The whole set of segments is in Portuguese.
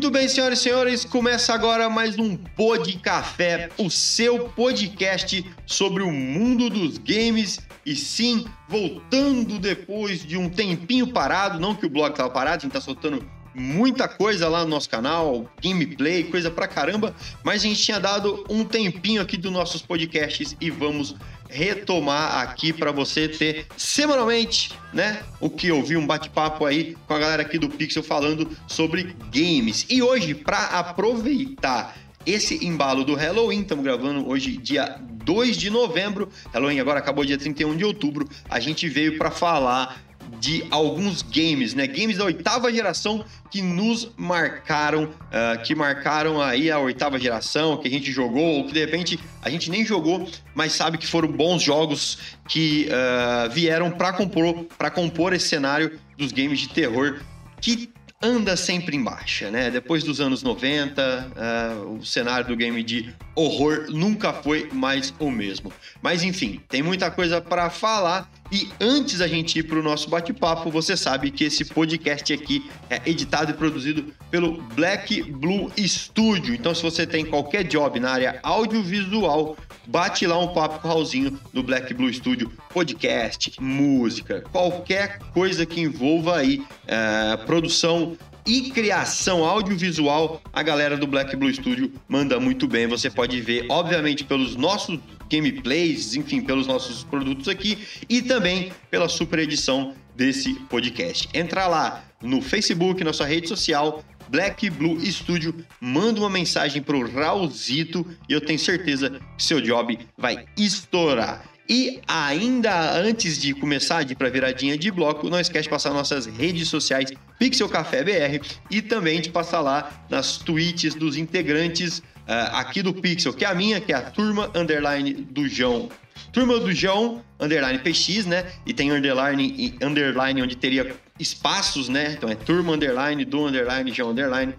Muito bem, senhoras e senhores, começa agora mais um Pod Café, o seu podcast sobre o mundo dos games. E sim, voltando depois de um tempinho parado, não que o blog estava parado, a gente tá soltando muita coisa lá no nosso canal, gameplay, coisa pra caramba, mas a gente tinha dado um tempinho aqui dos nossos podcasts e vamos retomar aqui para você ter semanalmente, né, o que eu vi um bate-papo aí com a galera aqui do Pixel falando sobre games. E hoje, para aproveitar esse embalo do Halloween, estamos gravando hoje dia 2 de novembro, Halloween agora acabou dia 31 de outubro, a gente veio para falar de alguns games, né? Games da oitava geração que nos marcaram, ah, que marcaram aí a oitava geração, que a gente jogou, ou que de repente a gente nem jogou, mas sabe que foram bons jogos que ah, vieram para compor, compor esse cenário dos games de terror que anda sempre em baixa, né? Depois dos anos 90, ah, o cenário do game de horror nunca foi mais o mesmo. Mas enfim, tem muita coisa para falar. E antes da gente ir para o nosso bate-papo, você sabe que esse podcast aqui é editado e produzido pelo Black Blue Studio. Então, se você tem qualquer job na área audiovisual, bate lá um papo com o Raulzinho do Black Blue Studio. Podcast, música, qualquer coisa que envolva aí eh, produção e criação audiovisual, a galera do Black Blue Studio manda muito bem. Você pode ver, obviamente, pelos nossos gameplays, enfim, pelos nossos produtos aqui e também pela super edição desse podcast. Entra lá no Facebook, nossa rede social, Black Blue Studio, manda uma mensagem pro Raulzito e eu tenho certeza que seu job vai estourar. E ainda antes de começar de ir para viradinha de bloco, não esquece de passar nossas redes sociais Pixel Café BR e também de passar lá nas tweets dos integrantes ah, aqui do Pixel, que é a minha, que é a turma underline do João. Turma do João, underline PX, né? E tem underline e underline onde teria espaços, né? Então é turma underline, do underline, João underline.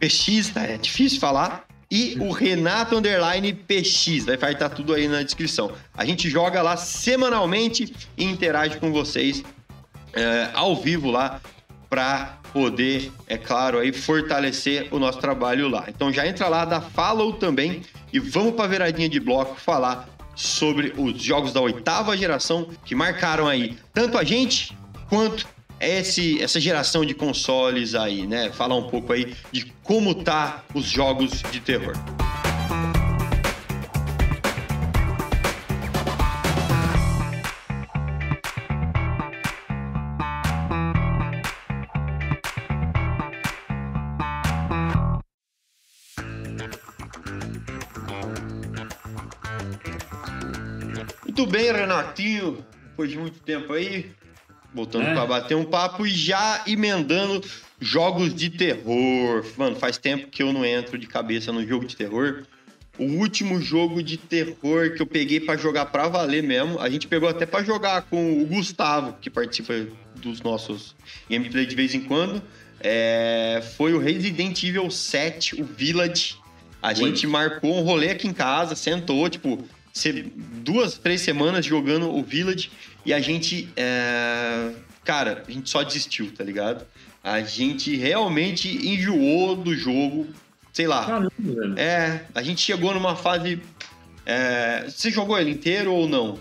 PX, tá? É difícil falar. E o Renato Underline PX, vai estar tudo aí na descrição. A gente joga lá semanalmente e interage com vocês é, ao vivo lá para poder, é claro, aí fortalecer o nosso trabalho lá. Então já entra lá, dá follow também e vamos para viradinha de bloco falar sobre os jogos da oitava geração que marcaram aí tanto a gente quanto esse, essa geração de consoles aí, né? Falar um pouco aí de como tá os jogos de terror. Muito bem, Renatinho. Depois de muito tempo aí, voltando É. para bater um papo e já emendando jogos de terror. Mano, faz tempo que eu não entro de cabeça no jogo de terror. O último jogo de terror que eu peguei pra jogar pra valer mesmo, a gente pegou até pra jogar com o Gustavo, que participa dos nossos gameplay de vez em quando, é, foi o Resident Evil 7, o Village. A gente marcou um rolê aqui em casa, sentou, tipo, duas, três semanas jogando o Village e a gente, é, cara, a gente só desistiu, tá ligado? A gente realmente enjoou do jogo, sei lá. Caramba, velho. É, a gente chegou numa fase. é, você jogou ele inteiro ou não?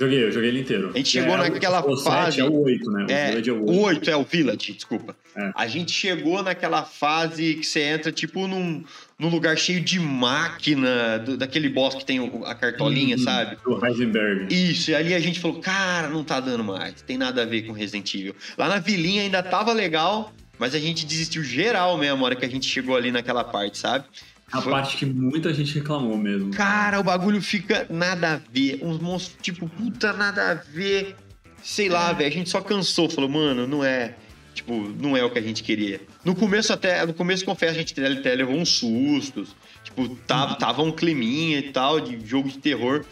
Joguei, eu joguei ele inteiro. A gente chegou É, naquela o, o fase- 7 é o 8, né? O É, Village é o o 8. 8 é o Village, desculpa. É. A gente chegou naquela fase que você entra, tipo, num, num lugar cheio de máquina, do- daquele boss que tem o- a cartolinha, Uhum, sabe? Do Heisenberg. Isso, e ali a gente falou, cara, não tá dando mais, tem nada a ver com Resident Evil. Lá na vilinha ainda tava legal, mas a gente desistiu geral mesmo, a hora que a gente chegou ali naquela parte, sabe? A Foi- parte que muita gente reclamou mesmo. Cara, o bagulho fica nada a ver. Uns monstros, tipo, puta, nada a ver. Sei lá, velho. A gente só cansou. Falou, mano, não é. Tipo, não é o que a gente queria. No começo até, no começo confesso, a gente até levou uns sustos. Tipo, tava, tava um climinha e tal, de jogo de terror.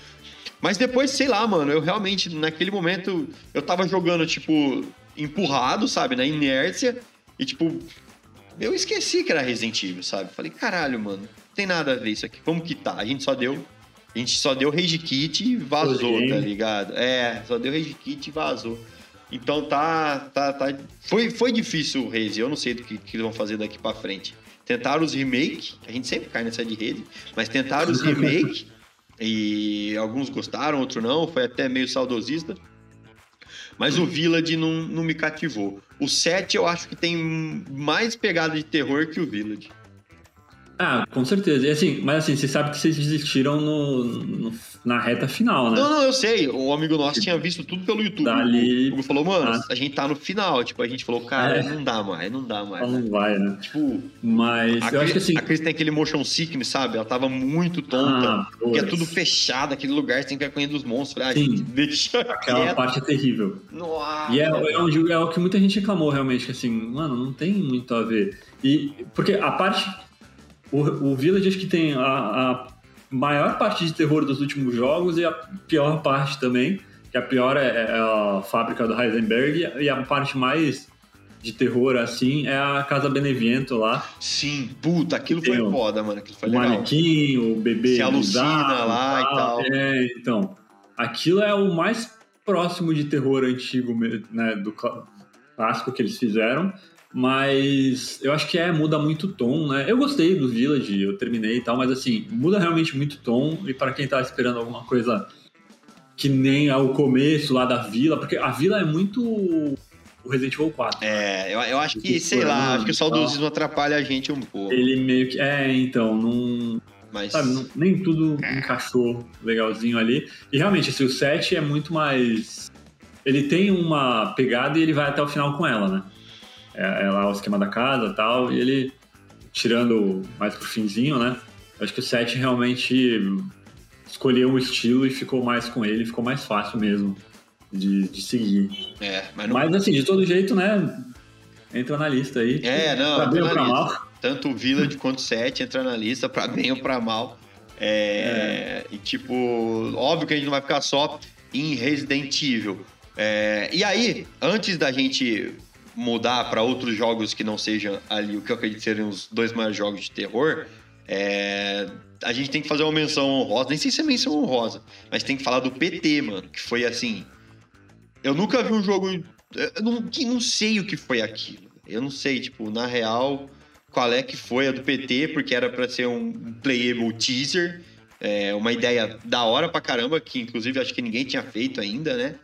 Mas depois, sei lá, mano, eu realmente, naquele momento, eu tava jogando, tipo, empurrado, sabe, na inércia. E, tipo, eu esqueci que era Resident Evil, sabe? Falei, caralho, mano, não tem nada a ver isso aqui. Como que tá? A gente só deu. A gente só deu rage kit e vazou, tá ligado? É, só deu rage kit e vazou. Então tá. tá, tá foi, foi difícil o Rage. Eu não sei do que, que eles vão fazer daqui pra frente. Tentaram os remake, a gente sempre cai nessa de rede, mas tentaram os remake e alguns gostaram, outros não, foi até meio saudosista. Mas o Village não, não me cativou. O 7 eu acho que tem mais pegada de terror que o Village. Ah, com certeza. E assim, mas assim, você sabe que vocês desistiram no, no- na reta final, né? Não, não, eu sei. O amigo nosso tinha visto tudo pelo YouTube. Dali- O Hugo falou, mano, Ah. a gente tá no final. Tipo, a gente falou, cara, É. não dá mais, não dá mais. Não vai, né? Tipo, Mas a, eu acho que assim. a Cris tem aquele motion sickness, sabe? Ela tava muito tonta. Ah, porque é tudo fechado, aquele lugar, você tem que ficar correndo dos monstros. Ah, Sim. gente, deixa Aquela quieto. parte é terrível. Nossa. E é, é, onde, é o que muita gente reclamou realmente, que assim, mano, não tem muito a ver. E porque a parte. O, o Village acho que tem a, a maior parte de terror dos últimos jogos e a pior parte também. Que a pior é, é a fábrica do Heisenberg e a parte mais de terror, assim, é a Casa Beneviento lá. Sim, puta, aquilo foi Tem o- foda, mano. Aquilo foi o legal. manequim, o bebê. Se alucina lá e tal. É, então. Aquilo é o mais próximo de terror antigo, né, do clá- clássico que eles fizeram. Mas eu acho que é, muda muito o tom, né? Eu gostei do Village, eu terminei e tal, mas assim, muda realmente muito o tom. E para quem tá esperando alguma coisa que nem é o começo lá da vila, porque a vila é muito o Resident Evil 4. É, eu, eu acho que, sei lá, acho que o saudosismo atrapalha a gente um pouco. Ele meio que. É, então, não. Mas. Sabe, não- nem tudo encaixou legalzinho ali. E realmente, assim, o 7 é muito mais. Ele tem uma pegada e ele vai até o final com ela, né? É, é lá o esquema da casa e tal, e ele, tirando mais pro finzinho, né? Acho que o 7 realmente escolheu um estilo e ficou mais com ele, ficou mais fácil mesmo de, de seguir. É, mas não. Mas assim, de todo jeito, né? Entra na lista aí. É, não, Pra bem ou pra mal. Tanto o Village quanto o 7 entra na lista, pra bem ou pra mal. É, E tipo, óbvio que a gente não vai ficar só em Resident Evil. É, e aí, antes da gente mudar pra outros jogos que não sejam ali o que eu acredito serem os dois maiores jogos de terror, é, a gente tem que fazer uma menção honrosa. Nem sei se é menção honrosa, mas tem que falar do PT, mano, que foi assim. Eu nunca vi um jogo. Eu não, não sei o que foi aquilo. Eu não sei, tipo, na real, qual é que foi a do PT, porque era pra ser um playable teaser. É, uma ideia da hora pra caramba, que inclusive acho que ninguém tinha feito ainda, né?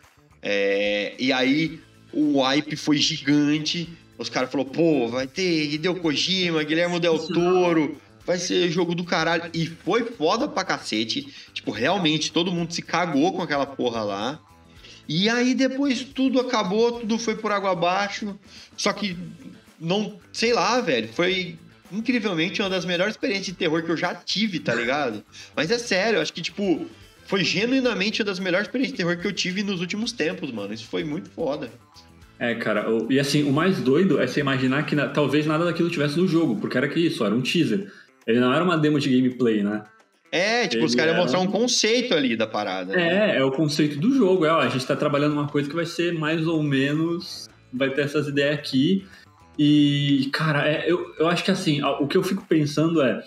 É, e aí o hype foi gigante. Os caras falaram, pô, vai ter Hideo Kojima, Guilherme Del Toro, vai ser jogo do caralho. E foi foda pra cacete. Tipo, realmente, todo mundo se cagou com aquela porra lá. E aí depois tudo acabou, tudo foi por água abaixo. Só que não, sei lá, velho, foi incrivelmente uma das melhores experiências de terror que eu já tive, tá ligado? Mas é sério, acho que tipo foi genuinamente uma das melhores experiências de terror que eu tive nos últimos tempos, mano. Isso foi muito foda. É, cara, e assim, o mais doido é você imaginar que na- talvez nada daquilo tivesse no jogo, porque era que isso, era um teaser. Ele não era uma demo de gameplay, né? É, tipo, os Ele caras iam mostrar um conceito ali da parada. né? É, é o conceito do jogo. É, ó, a gente tá trabalhando uma coisa que vai ser mais ou menos. Vai ter essas ideias aqui. E, cara, é, eu, eu acho que assim, o que eu fico pensando é.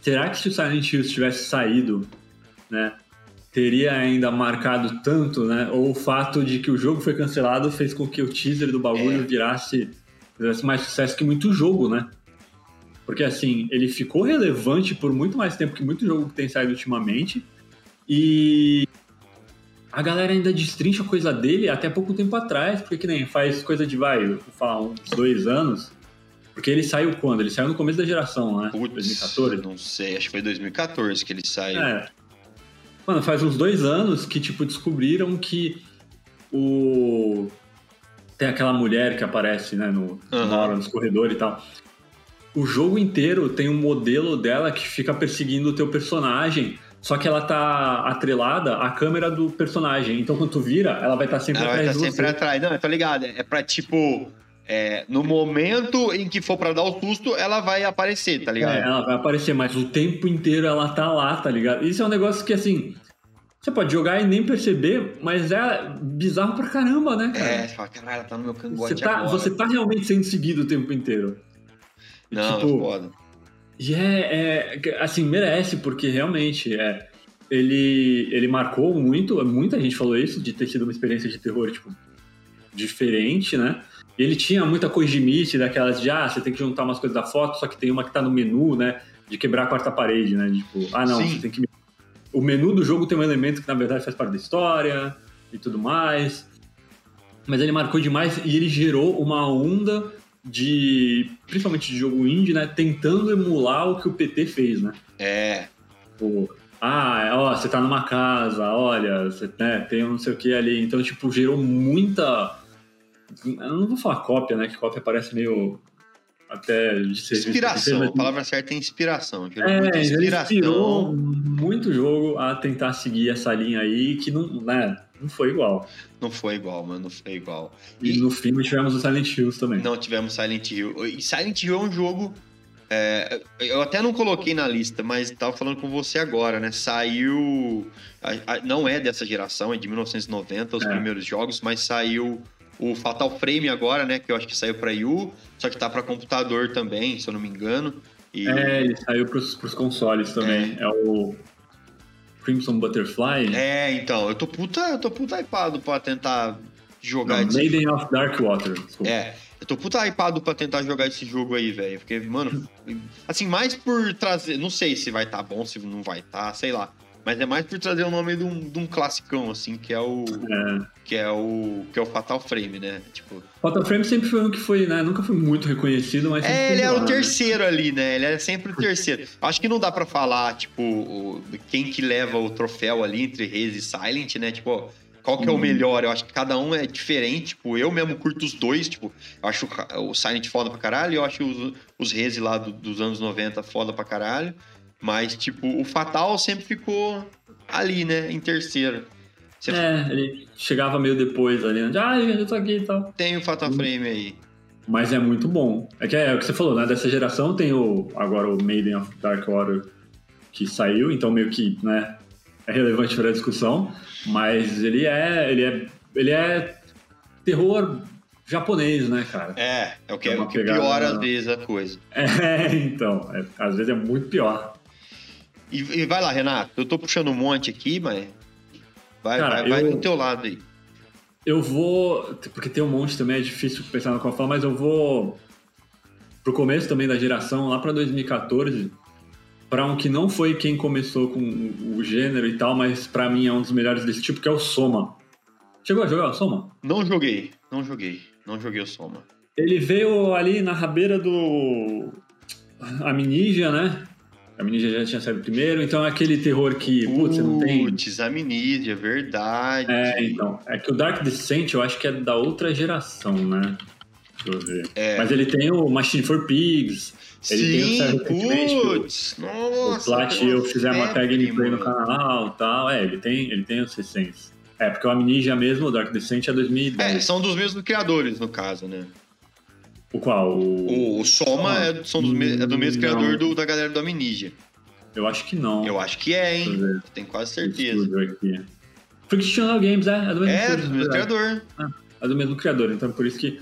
Será que se o Silent Hill tivesse saído, né? Teria ainda marcado tanto, né? Ou o fato de que o jogo foi cancelado fez com que o teaser do bagulho É. virasse, fizesse mais sucesso que muito jogo, né? Porque assim, ele ficou relevante por muito mais tempo que muito jogo que tem saído ultimamente. E a galera ainda destrincha coisa dele até pouco tempo atrás, porque que nem faz coisa de, vai, vou falar, uns dois anos. Porque ele saiu quando? Ele saiu no começo da geração, né? Putz, 2014. não sei, acho que foi 2014 que ele saiu. É. Mano, faz uns dois anos que, tipo, descobriram que o. Tem aquela mulher que aparece, né, no, Aham. na hora, nos corredores e tal. O jogo inteiro tem um modelo dela que fica perseguindo o teu personagem, só que ela tá atrelada à câmera do personagem. Então, quando tu vira, ela vai estar sempre Ela vai atrás estar de sempre atrás. Não, tá ligado? É pra tipo. É, no momento em que for pra dar o susto, ela vai aparecer, tá ligado? É, ela vai aparecer, mas o tempo inteiro ela tá lá, tá ligado? Isso é um negócio que, assim, você pode jogar e nem perceber, mas é bizarro pra caramba, né, cara? É, você fala, caralho, ela tá no meu cangote você, tá, agora. você tá realmente sendo seguido o tempo inteiro. E, Não, tipo, é foda. E é, é, assim, merece, porque realmente é, ele, ele marcou muito, muita gente falou isso, de ter sido uma experiência de terror, tipo, diferente, né? Ele tinha muita Kojimice, daquelas de, ah, você tem que juntar umas coisas da foto, só que tem uma que tá no menu, né? De quebrar a quarta parede, né? Tipo, ah, não, Sim. você tem que... O menu do jogo tem um elemento que, na verdade, faz parte da história e tudo mais. Mas ele marcou demais e ele gerou uma onda de, principalmente de jogo indie, né? Tentando emular o que o PT fez, né? É, Tipo, ah, ó, você tá numa casa, olha, você né, tem um não sei o que ali. Então, tipo, gerou muita. Eu não vou falar cópia, né? Que cópia parece meio. Até de serviço. inspiração. mas- A palavra certa é inspiração. É, ele inspiração. inspirou muito jogo a tentar seguir essa linha aí, que não, né, não foi igual. Não foi igual, mano. Não foi igual. E, E- no filme tivemos o Silent Hills também. Não tivemos Silent Hill. E Silent Hill é um jogo. é, eu até não coloquei na lista, mas tava falando com você agora, né? Saiu. a- a- não é dessa geração, é de 1990, os É. primeiros jogos, mas saiu o Fatal Frame agora, né? Que eu acho que saiu pra Yu, só que tá pra computador também, se eu não me engano. E É, ele saiu pros, pros consoles também. É. o Crimson Butterfly. É, então, eu tô puta, eu tô puta hypado pra tentar jogar Não, esse Maiden of Darkwater. desculpa. É, eu tô puta hypado pra tentar jogar esse jogo aí, velho. Porque, mano, assim, mais por trazer. Não sei se vai tá bom, se não vai tá, sei lá. Mas é mais por trazer o nome de um, de um classicão, assim, que é o. É. Que é o. Que é o Fatal Frame, né? Tipo. Fatal Frame sempre foi um que foi, né? Nunca foi muito reconhecido, mas. É, ele teve é o né? terceiro ali, né? Ele é sempre o terceiro. Acho que não dá pra falar, tipo, o- quem que leva o troféu ali entre Reis e Silent, né? Tipo, qual que é o Uhum. melhor? Eu acho que cada um é diferente. Tipo, eu mesmo curto os dois. Tipo, eu acho o Silent foda pra caralho e eu acho os, os Reis lá do- dos anos 90 foda pra caralho. Mas, tipo, o Fatal sempre ficou ali, né? Em terceiro. Você É, ele chegava meio depois ali, né? Ah, eu tô aqui e tal. tem o Fatal Uhum. Frame aí. Mas é muito bom. É que é, o que você falou, né? Dessa geração tem o agora o Maiden of Darkwater que saiu, então meio que, né, é relevante para a discussão, mas ele é, ele é, ele é terror japonês, né, cara? É, é o que, É é o que piora às vezes a coisa. É, então, é, às vezes é muito pior. E, e vai lá, Renato. Eu tô puxando um monte aqui, mas. Vai, Cara, vai, vai eu- do teu lado aí. Eu vou, porque tem um monte também, é difícil pensar no qual falar, mas eu vou pro começo também da geração, lá pra 2014, pra um que não foi quem começou com o gênero e tal, mas pra mim é um dos melhores desse tipo, que é o Soma. Chegou a jogar o Soma? Não joguei, não joguei. Não joguei o Soma. Ele veio ali na rabeira do Amnesia, né? A Amnesia já tinha saído primeiro, então é aquele terror que, putz, você não tem... Putz, Amnesia, verdade. É, então. É que o Dark Descent eu acho que é da outra geração, né? Deixa eu ver. É. Mas ele tem o Machine for Pigs, ele tem o Sim, recentemente, o- putz. o Nossa. Plat e eu fizemos uma febre, gameplay no canal e tal. É, ele tem, ele tem os recentes. É, porque o Amnesia mesmo, o Dark Descent é 2010. É, são dos mesmos criadores, no caso, né? O qual? O... O, Soma é, são me- é do mesmo Não. criador do- da galera do Amnesia. Eu acho que não. Eu acho que é, hein? Tenho quase certeza. Frictional Games, é, é do mesmo É, do mesmo criador. É do mesmo criador, então por isso que.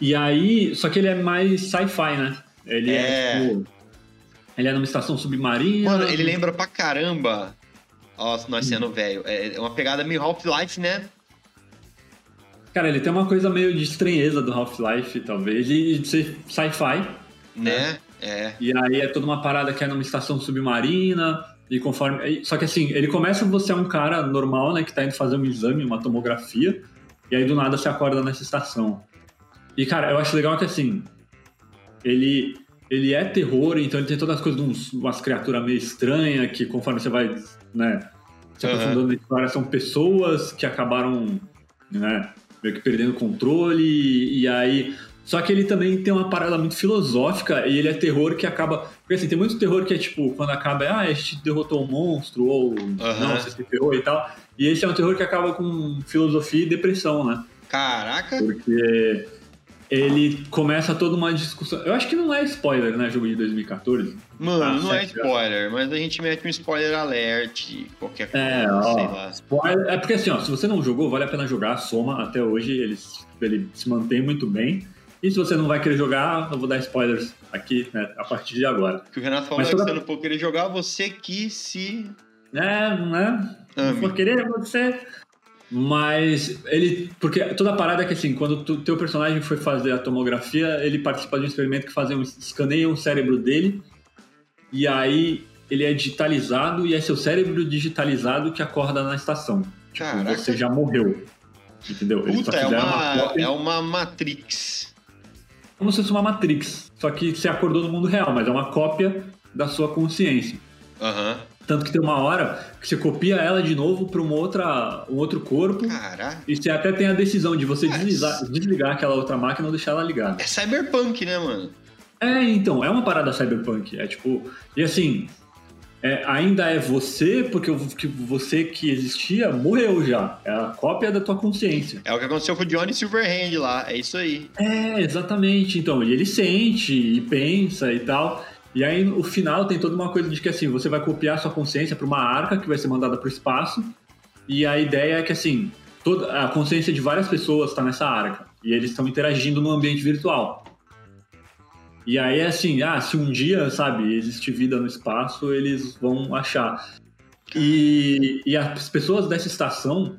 E aí, só que ele é mais sci-fi, né? Ele é. É. tipo. Ele é numa estação submarina. Mano, ele lembra pra caramba. Ó, nós sendo velho. É uma pegada meio Half-Life, né? Cara, ele tem uma coisa meio de estranheza do Half-Life, talvez, e de ser sci-fi. Né? É. E aí é toda uma parada que é numa estação submarina. E conforme. Só que assim, ele começa você é um cara normal, né? Que tá indo fazer um exame, uma tomografia. E aí do nada você acorda nessa estação. E cara, eu acho legal que assim. Ele. Ele é terror, então ele tem todas as coisas de uns, umas criaturas meio estranhas, que conforme você vai, né, se aprofundando na história, são pessoas que acabaram, né, meio que perdendo controle, e, e aí só que ele também tem uma parada muito filosófica e ele é terror que acaba. Porque assim, tem muito terror que é tipo, quando acaba, ah, a gente derrotou um monstro, ou não, você se ferrou e tal. E esse é um terror que acaba com filosofia e depressão, né? Caraca. Porque ele começa toda uma discussão. Eu acho que não é spoiler, né? Jogo de 2014. Mano, Ah, não é spoiler, mas a gente mete um spoiler alert, qualquer coisa, É, sei ó, lá. spoiler- é porque assim, ó, se você não jogou, vale a pena jogar, soma até hoje, ele, ele se mantém muito bem. E se você não vai querer jogar, eu vou dar spoilers aqui, né, a partir de agora. O que o Renato falou Mas é que toda- você não for querer jogar, você que se É, né? Não ame. for querer, você. Mas ele. Porque toda a parada é que assim, quando o teu personagem foi fazer a tomografia, ele participa de um experimento que fazem um, escaneia o cérebro dele. E aí ele é digitalizado e é seu cérebro digitalizado que acorda na estação. Caraca. você já morreu. Entendeu? Puta, é uma, cópia, é uma Matrix. como se fosse uma Matrix. Só que você acordou no mundo real, mas é uma cópia da sua consciência. Aham. Tanto que tem uma hora que você copia ela de novo para uma outra, um outro corpo. Caraca. E você até tem a decisão de você deslizar- desligar aquela outra máquina ou deixar ela ligada. É cyberpunk, né, mano? É, então, é uma parada cyberpunk. É tipo. E assim, é, ainda é você, porque você que existia morreu já. É a cópia da tua consciência. É o que aconteceu com o Johnny Silverhand lá, é isso aí. É, exatamente. Então, e ele sente e pensa e tal. E aí, no final, tem toda uma coisa de que assim, você vai copiar sua consciência para uma arca que vai ser mandada para o espaço. E a ideia é que assim, toda a consciência de várias pessoas está nessa arca. E eles estão interagindo no ambiente virtual. E aí assim, ah, se um dia, sabe, existir vida no espaço, eles vão achar. E, e as pessoas dessa estação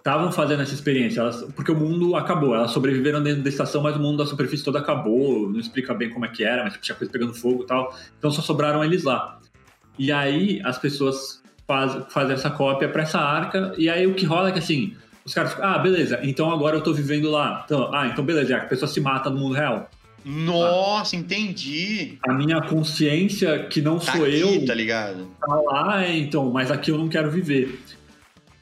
estavam fazendo essa experiência, elas, porque o mundo acabou. Elas sobreviveram dentro da estação, mas o mundo da superfície todo acabou. Não explica bem como é que era, mas tipo, tinha coisa pegando fogo e tal. Então só sobraram eles lá. E aí as pessoas faz, fazem essa cópia para essa arca, e aí o que rola é que assim, os caras ficam, ah, beleza, então agora eu tô vivendo lá. Então, ah, então beleza, a pessoa se mata no mundo real. Nossa, entendi. A minha consciência, que não Tá sou aqui, eu, tá ligado? tá lá, é, então, mas aqui eu não quero viver.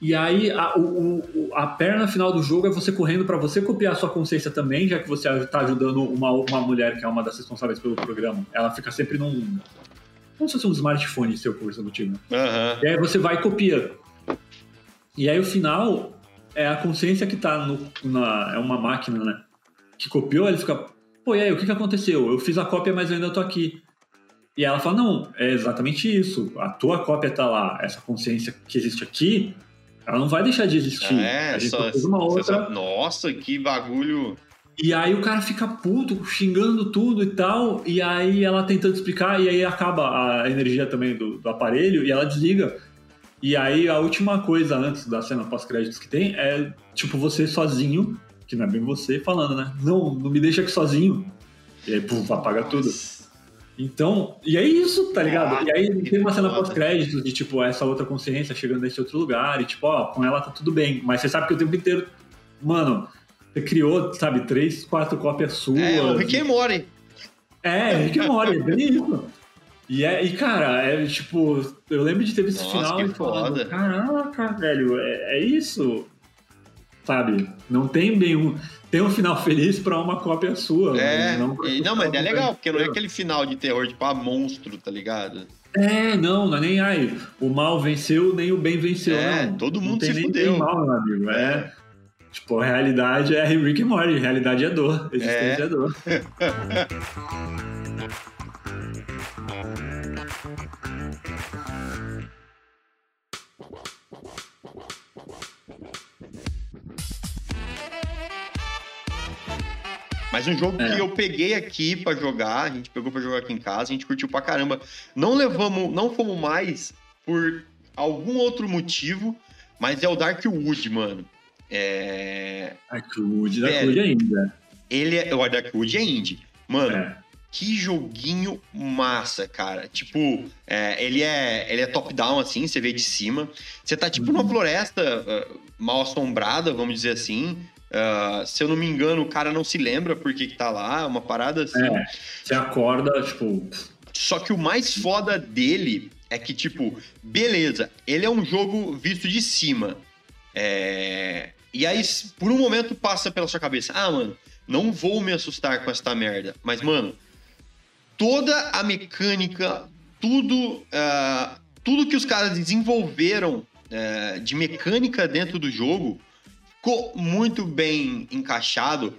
E aí, a, o- o- a perna final do jogo é você correndo pra você copiar a sua consciência também, já que você tá ajudando uma, uma mulher que é uma das responsáveis pelo programa. Ela fica sempre num. Como se fosse um smartphone seu conversando contigo. Aham. E aí você vai e copia. E aí o final é a consciência que tá no, na. É uma máquina, né? Que copiou, ele fica. Pô, e aí, o que, que aconteceu? Eu fiz a cópia, mas eu ainda tô aqui. E ela fala: não, é exatamente isso. A tua cópia tá lá. Essa consciência que existe aqui, ela não vai deixar de existir. É, a gente só, só fez uma só- outra. Nossa, que bagulho. E aí o cara fica puto, xingando tudo e tal, e aí ela tentando explicar, e aí acaba a energia também do, do aparelho, e ela desliga. E aí a última coisa antes da cena pós-créditos que tem é, tipo, você sozinho, que não é bem você, falando, né? Não, não me deixa aqui sozinho. E aí, puf, apaga tudo. Então, e é isso, tá ligado? Ah, e aí tem uma cena pós-créditos de, tipo, essa outra consciência chegando nesse outro lugar, e tipo, ó, com ela tá tudo bem. Mas você sabe que o tempo inteiro, mano, você criou, sabe, três, quatro cópias suas. É, o Rick and Morty. É, Rick and Morty, é bem isso. E, é, e, cara, é tipo, eu lembro de ter visto esse final que e falando, caraca, velho, é, é isso. Sabe? Não tem bem um. Tem um final feliz pra uma cópia sua. É, não, e- não, mas é legal, porque não é que aquele final de terror, tipo, ah, monstro, tá ligado? É, não, não é nem ai, o mal venceu, nem o bem venceu, É, não. todo Não mundo tem se nem fudeu. bem mal, meu amigo. É. Tipo, a realidade é Rick and Morty, a realidade é dor, existência É. é dor. Mas um jogo É. que eu peguei aqui pra jogar, a gente pegou pra jogar aqui em casa, a gente curtiu pra caramba. Não levamos, não fomos mais por algum outro motivo, mas é o Darkwood, mano. É... Darkwood. Darkwood ainda. Ele é... O Darkwood é indie. Mano, É. que joguinho massa, cara. Tipo, é, ele é, ele é top-down, assim, você vê de cima. Você tá, tipo, numa floresta ah, mal assombrada, vamos dizer assim. Ah, se eu não me engano, o cara não se lembra por que tá lá, uma parada assim. É, você acorda, tipo, Só que o mais foda dele é que, tipo, beleza, ele é um jogo visto de cima. É... E aí, por um momento, passa pela sua cabeça: ah, mano, não vou me assustar com essa merda. Mas, mano, toda a mecânica, tudo, ah, tudo que os caras desenvolveram ah, de mecânica dentro do jogo ficou muito bem encaixado.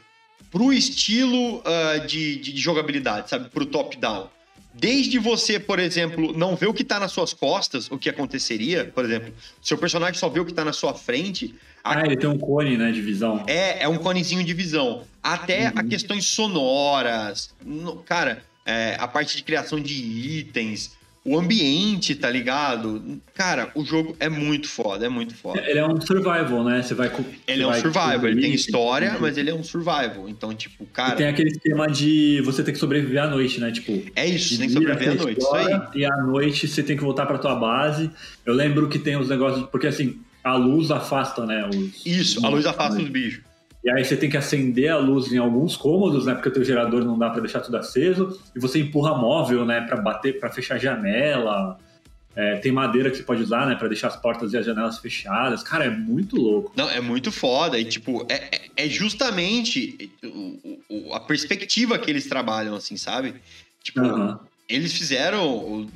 pro estilo uh, de, de, de, jogabilidade, sabe? Pro top-down. Desde você, por exemplo, não ver o que tá nas suas costas, o que aconteceria, por exemplo, seu personagem só vê o que tá na sua frente. Ah, a... ele tem um cone, né, de visão. É, é um conezinho de visão. Até uhum. a questões sonoras. No, cara, é, a parte de criação de itens, o ambiente, tá ligado? Cara, o jogo é muito foda, é muito foda. Ele é um survival, né? Você vai. Ele é um survival, ele tem história, mas ele é um survival. Então, tipo, cara. E tem aquele esquema de você ter que sobreviver à noite, né? Tipo. É isso, você tem que sobreviver à noite. Isso aí. E à noite você tem que voltar pra tua base. Eu lembro que tem os negócios. Porque assim, a luz afasta, né? Os, isso, a luz afasta os bichos. E aí você tem que acender a luz em alguns cômodos, né? Porque o teu gerador não dá para deixar tudo aceso. E você empurra móvel, né? Para bater, para fechar a janela. É, tem madeira que você pode usar, né? Para deixar as portas e as janelas fechadas. Cara, é muito louco. Não, é muito foda. E, tipo, é, é, é justamente a perspectiva que eles trabalham, assim, sabe? Tipo, uhum. eles fizeram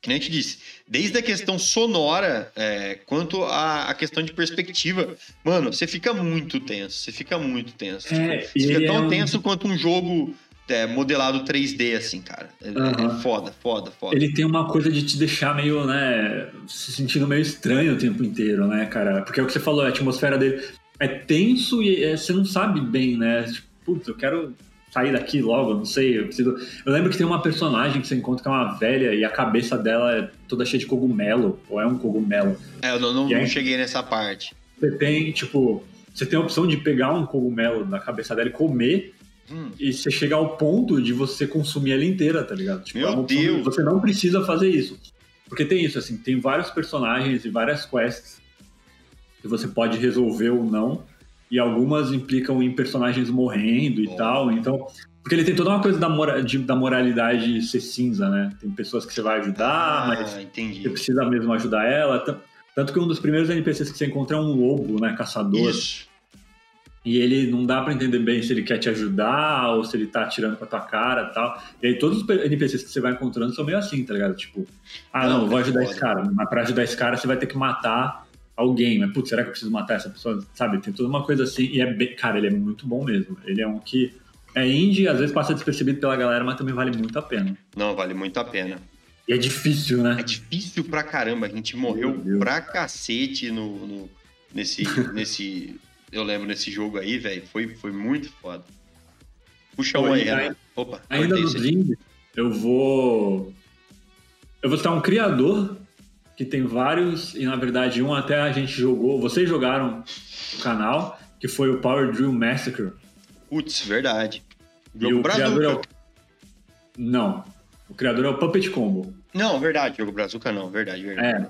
que nem a gente disse, desde a questão sonora é, quanto a, a, questão de perspectiva, mano, você fica muito tenso, você fica muito tenso. É, tipo, você fica tão é um... tenso quanto um jogo é, modelado 3D, assim, cara. É, uhum. é, foda, foda, foda. Ele tem uma coisa de te deixar meio, né, se sentindo meio estranho o tempo inteiro, né, cara? Porque é o que você falou, a atmosfera dele é tenso e é, você não sabe bem, né? Tipo, putz, eu quero sair daqui logo, não sei. Eu, preciso... eu lembro que tem uma personagem que você encontra que é uma velha e a cabeça dela é toda cheia de cogumelo, ou é um cogumelo. É, eu não, aí, não cheguei nessa parte. Você tem, tipo, você tem a opção de pegar um cogumelo na cabeça dela e comer. Hum. E você chega ao ponto de você consumir ela inteira, tá ligado? Tipo, Meu é Deus! Você não precisa fazer isso. Porque tem isso, assim, tem vários personagens e várias quests que você pode resolver ou não e algumas implicam em personagens morrendo e oh. tal. Então, porque ele tem toda uma coisa da, mora, de, da moralidade ser cinza, né? Tem pessoas que você vai ajudar, ah, mas entendi. você precisa mesmo ajudar ela. Tanto que um dos primeiros NPCs que você encontra é um lobo, né? Caçador. Isso. E ele não dá para entender bem se ele quer te ajudar ou se ele tá atirando pra tua cara e tal. E aí todos os NPCs que você vai encontrando são meio assim, tá ligado? Tipo, ah, não, não vou ajudar esse cara. Mas pra ajudar esse cara você vai ter que matar alguém, mas putz, será que eu preciso matar essa pessoa? Sabe, tem toda uma coisa assim, e é bem, cara, ele é muito bom mesmo. Ele é um que é indie, às vezes passa despercebido pela galera, mas também vale muito a pena. Não, vale muito a pena. E é difícil, né? É difícil pra caramba, a gente morreu pra cacete no, no nesse, nesse, eu lembro nesse jogo aí, velho, foi, foi muito foda. Puxa um aí, né? Opa, ainda no Dream, eu vou eu vou citar um criador que tem vários, e na verdade um até a gente jogou, vocês jogaram no canal, que foi o Power Drill Massacre. Putz, verdade. Jogo e o criador é o... Não, o criador é o Puppet Combo. Não, verdade, jogo Brazuca não, verdade, verdade.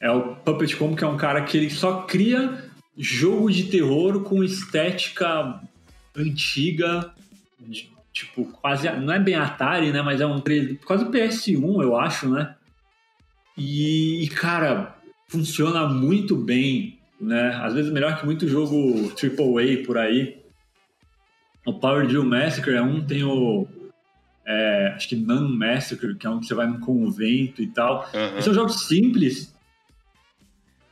É, é o Puppet Combo que é um cara que ele só cria jogo de terror com estética antiga, tipo, quase, não é bem Atari, né, mas é um quase PS1, eu acho, né? E, cara, funciona muito bem, né? Às vezes melhor que muito jogo AAA por aí. O Power Drill Massacre é um, tem o. É, acho que Nun Massacre, que é um que você vai num convento e tal. Uhum. São jogos simples,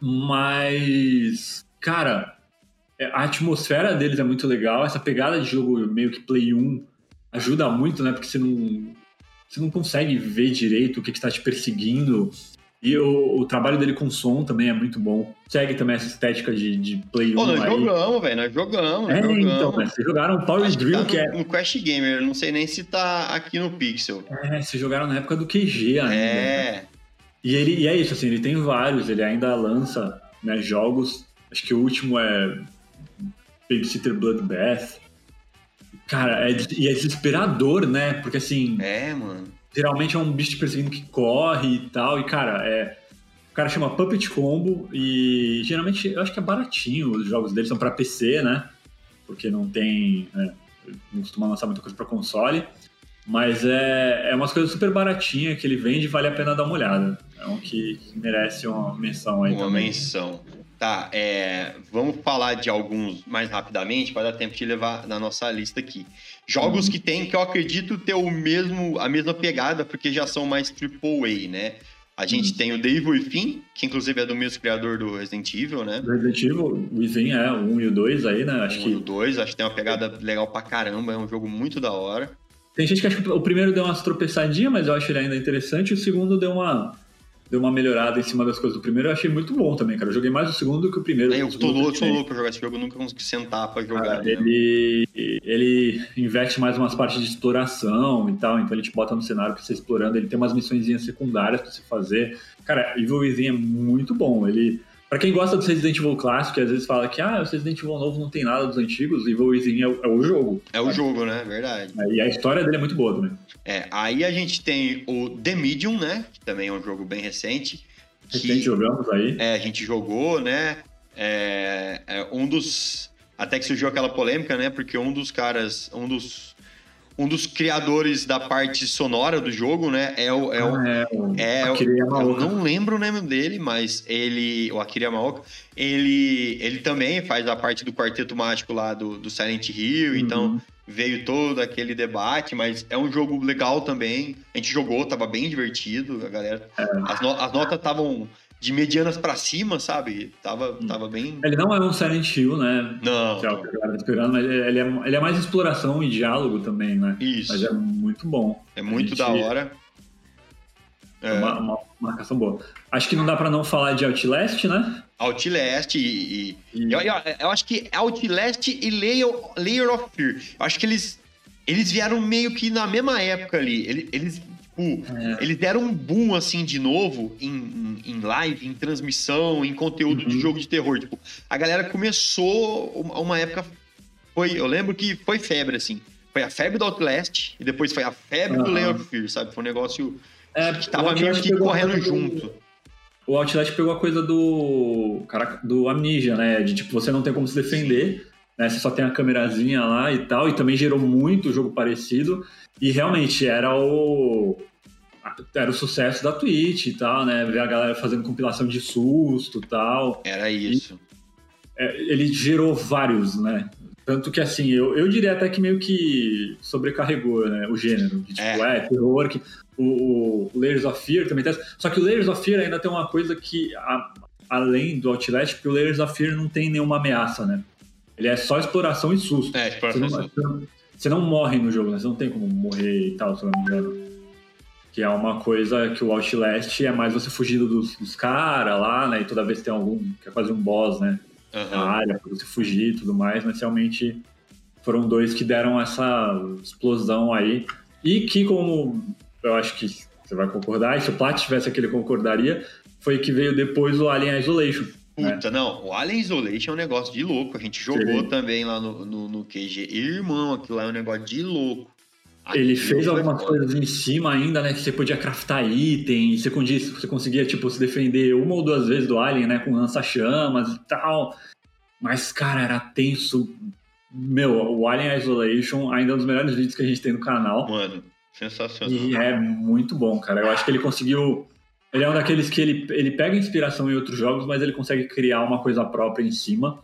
mas. Cara, é, a atmosfera deles é muito legal. Essa pegada de jogo meio que Play 1 ajuda muito, né? Porque você não, você não consegue ver direito o que está te perseguindo. E o, o, trabalho dele com som também é muito bom. Segue também essa estética de, de Play 1 Pô, nós aí. jogamos, velho, nós jogamos, é, jogamos. então, né, vocês jogaram Power Acho Drill, tá que, no, é... No Crash Gamer, não sei nem se tá aqui no Pixel. É, vocês jogaram na época do QG ainda. É. Né? E, ele, e é isso, assim, ele tem vários, ele ainda lança né, jogos. Acho que o último é Babysitter Bloodbath. Cara, é, e é desesperador, né? Porque assim. É, mano geralmente é um bicho perseguindo que corre e tal. E, cara, é. O cara chama Puppet Combo e geralmente eu acho que é baratinho. Os jogos dele são para PC, né? Porque não tem. É, não costuma lançar muita coisa para console. Mas é, é umas coisas super baratinhas que ele vende e vale a pena dar uma olhada. É um que, que merece uma menção aí uma também. menção. Tá, é, vamos falar de alguns mais rapidamente para dar tempo de levar na nossa lista aqui. Jogos que tem, que eu acredito ter o mesmo, a mesma pegada, porque já são mais AAA, né? A gente tem o Evil Within, que inclusive é do mesmo criador do Resident Evil, né? Resident Evil, o Within é o 1 e o 2 aí, né? Acho Um e o que. dois, acho que tem uma pegada legal pra caramba, é um jogo muito da hora. Tem gente que acha que o primeiro deu umas tropeçadinhas, mas eu acho ele ainda interessante. O segundo deu uma. Deu uma melhorada em cima das coisas do primeiro. Eu achei muito bom também, cara. Eu joguei mais o segundo do que o primeiro. Eu tô louco, sou louco pra jogar esse jogo, eu nunca consegui sentar pra jogar. Cara, né? ele, ele investe mais umas partes de exploração e tal, então ele te bota no cenário pra você explorando, ele tem umas missõezinhas secundárias pra você fazer. Cara, Evil Within é muito bom. Ele, para quem gosta do Resident Evil clássico, que às vezes fala que ah, o Resident Evil novo não tem nada dos antigos, Evil Within é, o- é o jogo. É o jogo, né? Verdade. E a história dele é muito boa também. É, aí a gente tem o The Medium, né? Que também é um jogo bem recente. Recente Que jogamos aí. é, a gente jogou, né? É, é um dos. Até que surgiu aquela polêmica, né? Porque um dos caras. Um dos. Um dos criadores da parte sonora do jogo, né? É o. É o Ah, é, o é, Akira eu, não lembro o nome dele, mas ele, o Akira Yamaoka, ele, ele também faz a parte do quarteto mágico lá do, do Silent Hill, Uhum. então veio todo aquele debate, mas é um jogo legal também. A gente jogou, tava bem divertido, a galera. É. As, no- as notas estavam de medianas pra cima, sabe? Tava, tava bem. Ele não é um Silent Hill, né? Não, é galera tá esperando, mas ele é, ele é mais exploração e diálogo também, né? isso. Mas é muito bom. É muito a da gente- hora. É uma, uma marcação boa. Acho que não dá pra não falar de Outlast, né? Outlast e. e- E- eu, eu- eu acho que Outlast e Layer, Layer of Fear. Eu acho que eles, eles vieram meio que na mesma época ali. Eles, tipo, É. eles deram um boom assim de novo em, em, em live, em transmissão, em conteúdo de Uhum. jogo de terror. Tipo, a galera começou uma, época. Foi, eu lembro que foi febre, assim. Foi a febre do Outlast e depois foi a febre do Aham. Layer of Fear, sabe? Foi um negócio É, que tava meio que correndo coisa do- junto. O Outlast pegou a coisa do. Caraca, do Amnesia, né? De tipo, você não tem como se defender, né? Você só tem a câmerazinha lá e tal. E também gerou muito jogo parecido. E realmente era o. Era o sucesso da Twitch e tal, né? Ver a galera fazendo compilação de susto e tal. Era isso. É, ele gerou vários, né? Tanto que assim, eu, eu diria até que meio que sobrecarregou né, o gênero. De, tipo, é, terror, que o, o Layers of Fear também tem. Só que o Layers of Fear ainda tem uma coisa que, a- além do Outlast, porque o Layers of Fear não tem nenhuma ameaça, né? Ele é só exploração e susto. É, Você exploração não, de susto. você não- você morre no jogo, né? Você não tem como morrer e tal, se eu não me engano. Que é uma coisa que o Outlast é mais você fugindo dos, dos caras lá, né? E toda vez tem algum, que é quase um boss, né? na Aham. área pra você fugir e tudo mais, mas realmente foram dois que deram essa explosão aí. E que, como eu acho que você vai concordar, e se o Plat tivesse aqui, ele concordaria, foi que veio depois o Alien Isolation. Puta, não, o Alien Isolation é um negócio de louco. A gente jogou Sim. também lá no, no, no QG. Irmão, aquilo lá é um negócio de louco. Ele Aquilo fez algumas foda. coisas em cima ainda, né? Que você podia craftar item, você conseguia, você conseguia, tipo, se defender uma ou duas vezes do Alien, né? Com lança-chamas e tal. Mas, cara, era tenso. Meu, o Alien Isolation ainda é um dos melhores vídeos que a gente tem no canal. Mano, sensacional. E é muito bom, cara. Eu acho que ele conseguiu. Ele é um daqueles que ele, ele pega inspiração em outros jogos, mas ele consegue criar uma coisa própria em cima.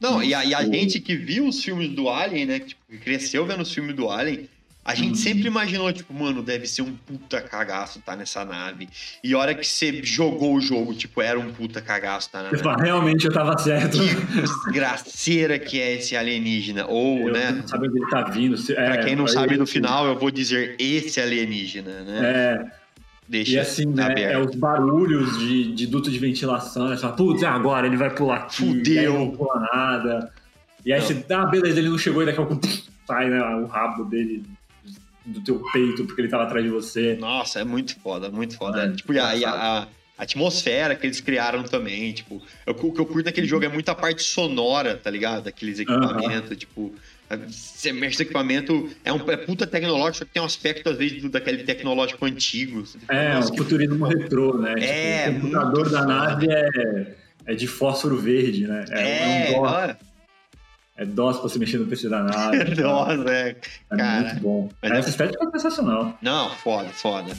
Não, e a, e a O- gente que viu os filmes do Alien, né? Que, tipo, cresceu vendo os filmes do Alien, a gente Uhum. sempre imaginou, tipo, mano, deve ser um puta cagaço tá nessa nave. E a hora que você jogou o jogo, tipo, era um puta cagaço tá na nave. fala, realmente eu tava certo. Que desgraceira que é esse alienígena. Ou, Eu né? não sabe onde ele tá vindo. Se- Pra é, quem não aí- sabe, no final eu vou dizer esse alienígena, né? É, Deixa e assim, né? aberto. É os barulhos de, de duto de ventilação, né? Você fala, putz, é agora ele vai pular aqui. Fudeu. Não pula nada. E aí Não. você, ah, beleza, ele não chegou e daqui a pouco sai né, o rabo dele do teu peito porque ele tava atrás de você. Nossa, é muito foda, muito foda. É, tipo, e a, e a- engraçado. a atmosfera que eles criaram também, tipo, eu- o que eu curto daquele jogo é muito a parte sonora, tá ligado? Daqueles equipamentos, tipo, esse esse equipamento é um é puta tecnológico, só que tem um aspecto, às vezes, do- daquele tecnológico antigo. Você fala, É, "Nossa, o que futurismo retrô, né? É, tipo, o computador muito da nave é, é de fósforo verde, né? É, É, um DOS, olha, é DOS pra você mexer no PC da nave. tal. nossa, é. É cara. muito bom. Mas Essa estética é sensacional. Não, foda, foda.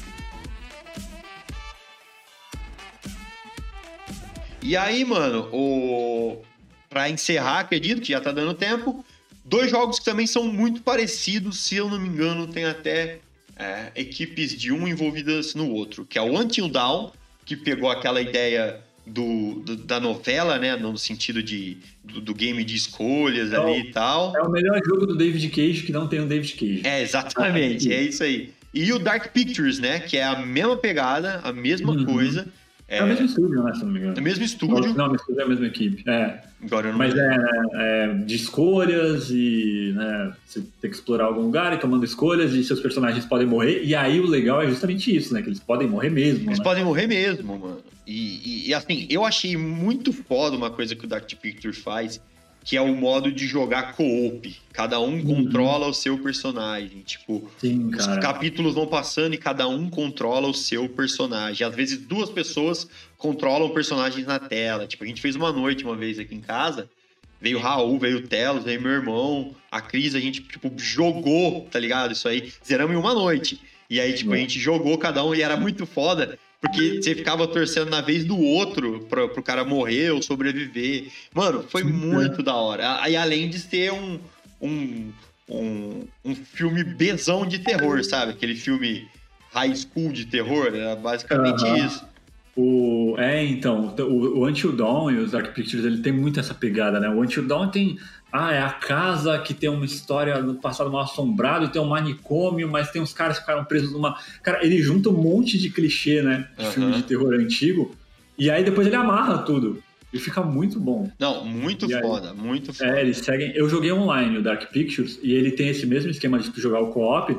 E aí, mano, o... pra encerrar, acredito que já tá dando tempo, dois jogos que também são muito parecidos, se eu não me engano, tem até é, equipes de um envolvidas no outro, que é o Until Dawn, que pegou aquela ideia do, do, da novela, né? No sentido de, do, do game de escolhas É o- ali e tal. É o melhor jogo do David Cage que não tem o David Cage. É, exatamente, é isso aí. E o Dark Pictures, né? Que é a mesma pegada, a mesma Uhum. coisa. É, o mesmo estúdio, né? Se não me É engano. o mesmo estúdio. Não, mas é a mesma equipe. É. Agora eu não Mas é, é de escolhas e né, você tem que explorar algum lugar e tomando escolhas e seus personagens podem morrer. E aí o legal é justamente isso, né? Que eles podem morrer mesmo. Eles né? podem morrer mesmo, mano. E, e- e, assim, eu achei muito foda uma coisa que o Dark Pictures faz, que é o modo de jogar co-op. Cada um controla o seu personagem. Tipo, Sim, os capítulos vão passando e cada um controla o seu personagem. Às vezes duas pessoas controlam personagens na tela. Tipo, a gente fez uma noite uma vez aqui em casa. Veio o Raul, veio o Telos, veio meu irmão, a Cris, a gente, tipo, jogou, tá ligado? Isso aí. Zeramos em uma noite. E aí, tipo, a gente jogou cada um e era muito foda. Porque você ficava torcendo na vez do outro pra, pro cara morrer ou sobreviver. Mano, foi Sim, muito da hora. Aí, além de ser um, um, um, um filme bezão de terror, sabe? Aquele filme high school de terror, era basicamente Aham. isso. O, é, então, o, o Until Dawn e os Dark Pictures, ele tem muito essa pegada, né? O Until Dawn tem... Ah, é a casa que tem uma história no passado mal assombrado tem um manicômio, mas tem uns caras que ficaram presos numa... Cara, ele junta um monte de clichê, né? De Aham. filme de terror antigo. E aí depois ele amarra tudo. E fica muito bom. Não, muito E aí? foda, muito foda. É, eles seguem. Eu joguei online o Dark Pictures e ele tem esse mesmo esquema de tu jogar o co-op,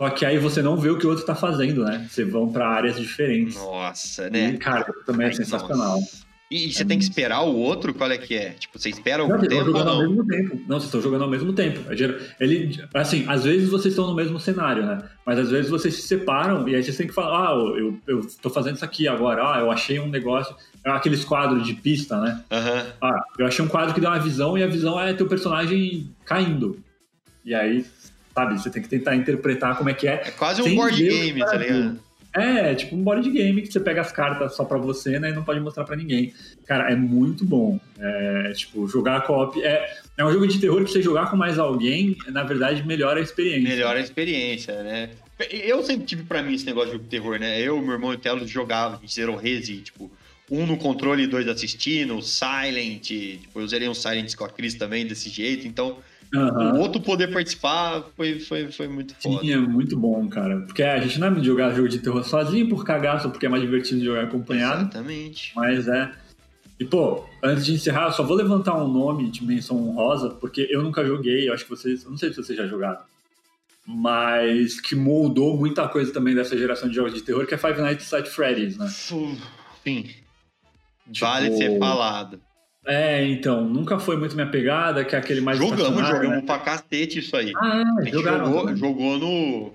só que aí você não vê o que o outro tá fazendo, né? Você vão pra áreas diferentes. Nossa, E, né? cara, também é Ai, sensacional. nossa. E, e você tem que esperar o outro? Qual é que é? Tipo, você espera algum Não, tempo ou jogando ao não? mesmo tempo. Não, vocês estão jogando ao mesmo tempo. É Ele, assim, às vezes vocês estão no mesmo cenário, né? Mas às vezes vocês se separam e aí vocês têm que falar, ah, eu, eu tô fazendo isso aqui agora, ah, eu achei um negócio. É Aqueles quadros de pista, né? Aham. Ah, eu achei um quadro que dá uma visão e a visão é teu personagem caindo. E aí, sabe, você tem que tentar interpretar como é que é. É quase um board game, tá ligado? É, tipo um board game que você pega as cartas só pra você, né? E não pode mostrar pra ninguém. Cara, é muito bom. É, tipo, jogar co-op é, é um jogo de terror que você jogar com mais alguém, na verdade, melhora a experiência. Melhora a experiência, né? Eu sempre tive pra mim esse negócio de jogo de terror, né? Eu, meu irmão e o Telo jogava, a gente zerou Resi, tipo, um no controle e dois assistindo, Silent, tipo, eu zerei um Silent com a Cris também desse jeito, então Aham. o outro poder participar foi, foi, foi muito foda. Sim, é muito bom, cara. Porque a gente não é jogar jogo de terror sozinho por cagaço, porque é mais divertido jogar acompanhado. Exatamente. Mas é. E, pô, antes de encerrar, eu só vou levantar um nome de menção honrosa, porque eu nunca joguei, eu acho que vocês. Eu não sei se vocês já jogaram. Mas que moldou muita coisa também dessa geração de jogos de terror, que é Five Nights at Freddy's, né? Sim. Tipo, Vale ser falado. É, então, nunca foi muito minha pegada, que é aquele mais. Jogamos, estacionário, jogamos né? pra cacete isso aí. Ah, A é, gente jogaram. jogou, também. jogou no.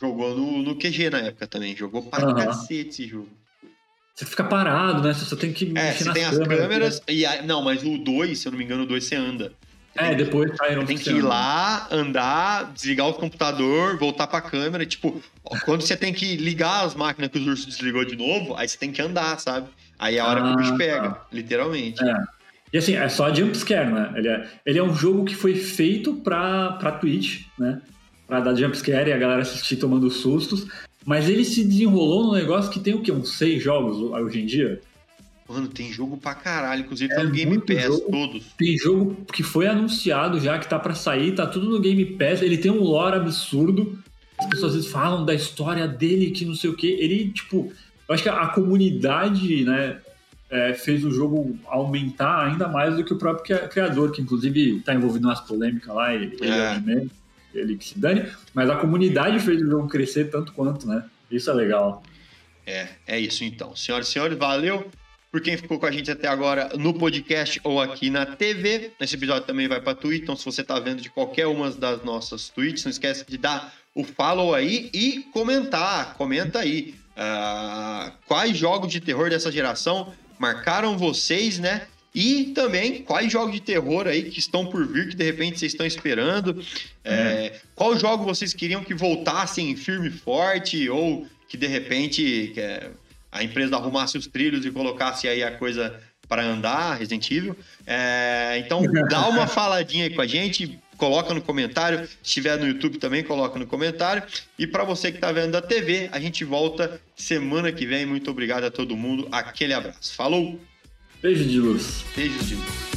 Jogou no, no QG na época também. Jogou pra Aham. cacete esse jogo. Você fica parado, né? Você tem que É, mexer você tem as câmeras. câmeras. E a- não, mas o 2, se eu não me engano, o 2 você anda. Você É, depois saíram Tem que ir lá, andar, desligar o computador, voltar pra câmera. Tipo, quando você tem que ligar as máquinas que os ursos desligou de novo, aí você tem que andar, sabe? Aí é a hora que o bicho Ah, pega, tá. literalmente. É. E assim, é só jumpscare, né? Ele é, ele é um jogo que foi feito pra, pra Twitch, né? Pra dar jumpscare e a galera assistir tomando sustos. Mas ele se desenrolou num negócio que tem o quê? Uns seis jogos hoje em dia? Mano, tem jogo pra caralho. Inclusive É tá no Game Pass, jogo. todos. Tem jogo que foi anunciado já, que tá pra sair, tá tudo no Game Pass. Ele tem um lore absurdo. As pessoas às vezes falam da história dele, que não sei o quê. Ele, tipo, eu acho que a comunidade, né, é, fez o jogo aumentar ainda mais do que o próprio cria- criador, que inclusive tá envolvido nas polêmicas lá, ele é, menos, ele que se dane. Mas a comunidade fez o jogo crescer tanto quanto, né? Isso é legal. É, é isso então. Senhoras e senhores, valeu por quem ficou com a gente até agora no podcast ou aqui na TV. Esse episódio também vai pra Twitch, então se você tá vendo de qualquer uma das nossas tweets, não esquece de dar o follow aí e comentar. Comenta aí. ah, quais jogos de terror dessa geração marcaram vocês, né? E também quais jogos de terror aí que estão por vir, que de repente vocês estão esperando. É, qual jogo vocês queriam que voltassem firme e forte, ou que de repente é, a empresa arrumasse os trilhos e colocasse aí a coisa para andar Resident Evil. É, então dá uma faladinha aí com a gente, coloca no comentário. Se estiver no YouTube também, coloca no comentário. E para você que está vendo da TV, a gente volta semana que vem. Muito obrigado a todo mundo. Aquele abraço. Falou! Beijo de luz. Beijos de luz.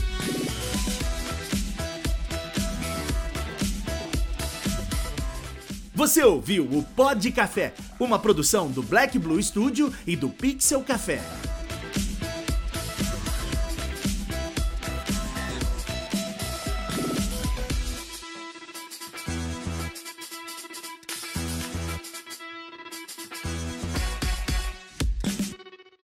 Você ouviu o Pod de Café, uma produção do Black Blue Studio e do Pixel Café.